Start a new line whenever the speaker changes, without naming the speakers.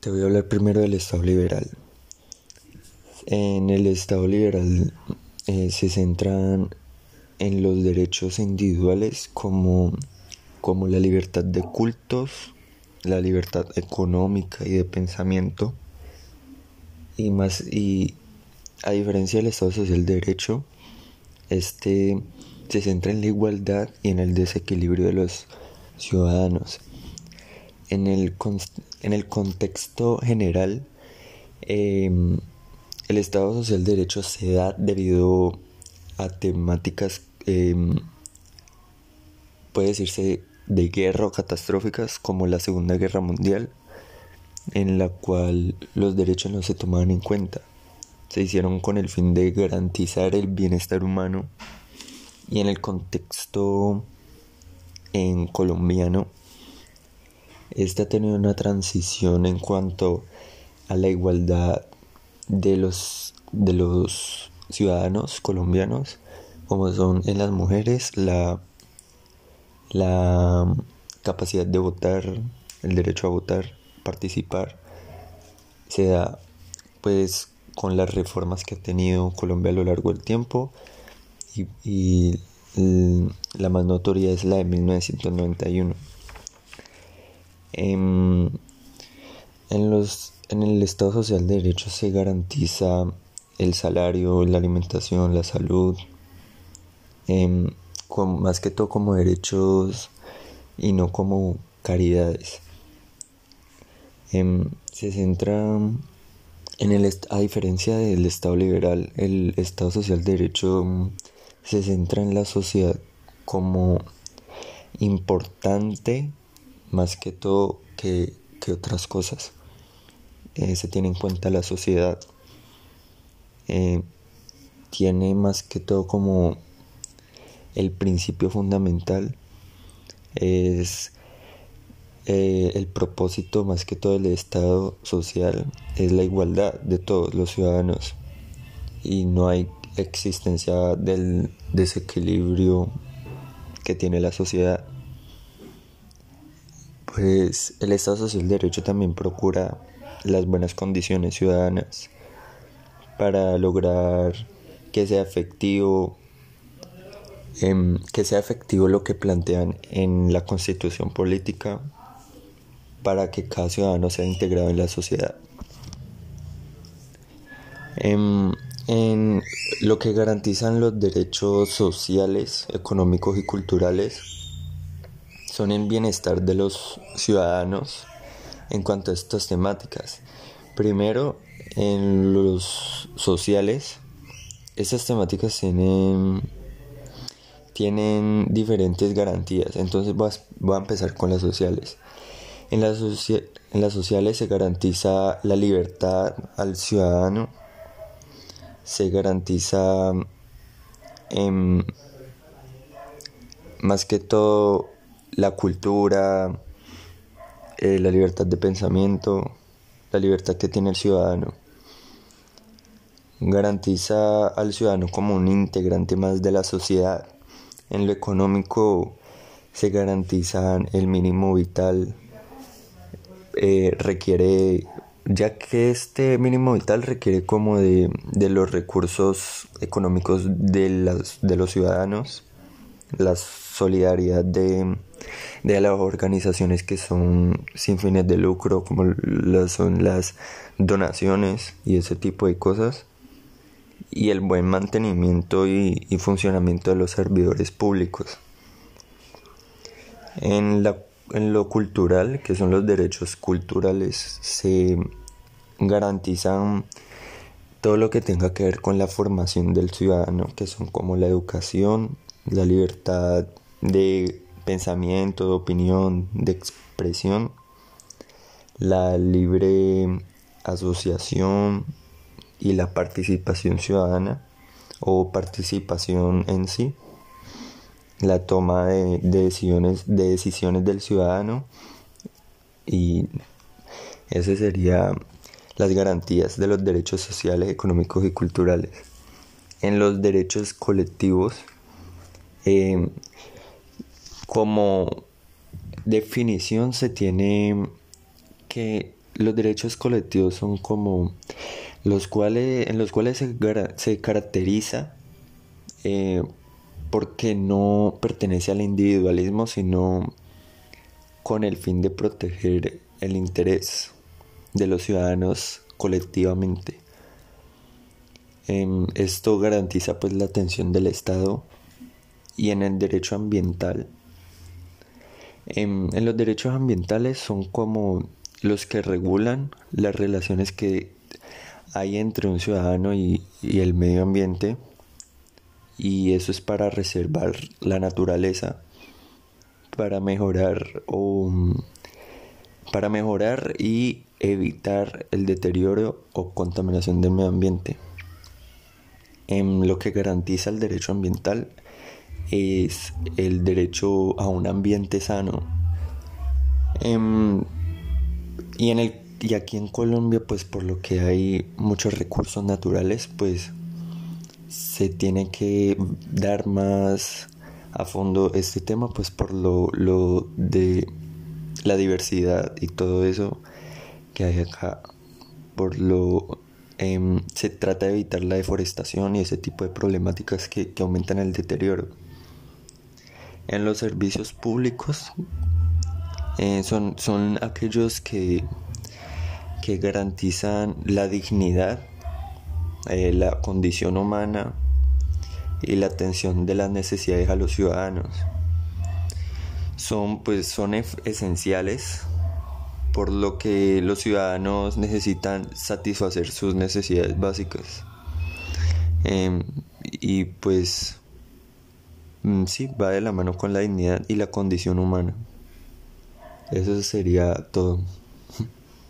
Te voy a hablar primero del Estado liberal. En el Estado liberal eh, se centran en los derechos individuales como, como la libertad de cultos, la libertad económica y de pensamiento. Y más y a diferencia del Estado social de derecho, este se centra en la igualdad y en el desequilibrio de los ciudadanos. En el, en el contexto general, em, el Estado Social de Derecho se da debido a temáticas, em, puede decirse, de guerra o catastróficas como la Segunda Guerra Mundial, en la cual los derechos no se tomaban en cuenta. Se hicieron con el fin de garantizar el bienestar humano y en el contexto en colombiano, este ha tenido una transición en cuanto a la igualdad de los, de los ciudadanos colombianos, como son en las mujeres la, la capacidad de votar, el derecho a votar, participar, se da pues con las reformas que ha tenido Colombia a lo largo del tiempo y, la más notoria es la de 1991. En, em, en, los, en el Estado Social de Derecho se garantiza el salario, la alimentación, la salud, em, más que todo como derechos y no como caridades. Em, se centra en el a diferencia del Estado liberal, el Estado social de derecho se centra en la sociedad como importante más que todo que, otras cosas. Eh, se tiene en cuenta la sociedad. Eh, tiene más que todo como el principio fundamental es eh, el propósito más que todo del Estado social es la igualdad de todos los ciudadanos y no hay existencia del desequilibrio que tiene la sociedad. Pues el Estado Social de Derecho también procura las buenas condiciones ciudadanas para lograr que sea efectivo em, que sea efectivo lo que plantean en la constitución política para que cada ciudadano sea integrado en la sociedad. Em, en lo que garantizan los derechos sociales, económicos y culturales son el bienestar de los ciudadanos en cuanto a estas temáticas. Primero, en los sociales, estas temáticas tienen, tienen diferentes garantías. Entonces voy a, empezar con las sociales. En las, en las sociales se garantiza la libertad al ciudadano se garantiza em, más que todo la cultura, eh, la libertad de pensamiento, la libertad que tiene el ciudadano. Garantiza al ciudadano como un integrante más de la sociedad. En lo económico se garantiza el mínimo vital, eh, requiere ya que este mínimo vital requiere como de, los recursos económicos de, las, de los ciudadanos, la solidaridad de, de, las organizaciones que son sin fines de lucro, como son las donaciones y ese tipo de cosas, y el buen mantenimiento y, y funcionamiento de los servidores públicos. En la en lo cultural, que son los derechos culturales, se garantizan todo lo que tenga que ver con la formación del ciudadano, que son como la educación, la libertad de pensamiento, de opinión, de expresión, la libre asociación y la participación ciudadana o participación en sí la toma de, decisiones, de decisiones del ciudadano y ese sería las garantías de los derechos sociales, económicos y culturales. En los derechos colectivos, eh, como definición se tiene que los derechos colectivos son como los cuales, en los cuales se, caracteriza eh, porque no pertenece al individualismo, sino con el fin de proteger el interés de los ciudadanos colectivamente. Em, esto garantiza pues la atención del Estado y en el derecho ambiental. Em, en los derechos ambientales son como los que regulan las relaciones que hay entre un ciudadano y, el medio ambiente y eso es para reservar la naturaleza para mejorar o para mejorar y evitar el deterioro o contaminación del medio ambiente. En lo que garantiza el derecho ambiental es el derecho a un ambiente sano. Em, y en el y aquí en Colombia, pues por lo que hay muchos recursos naturales, pues se tiene que dar más a fondo este tema, pues por lo, lo de la diversidad y todo eso que hay acá. Por lo em, se trata de evitar la deforestación y ese tipo de problemáticas que, que aumentan el deterioro. En los servicios públicos eh, son, son aquellos que que garantizan la dignidad, eh, la condición humana y la atención de las necesidades a los ciudadanos. Son, pues, son esenciales por lo que los ciudadanos necesitan satisfacer sus necesidades básicas. Em, y pues mm, sí, va de la mano con la dignidad y la condición humana. Eso sería todo.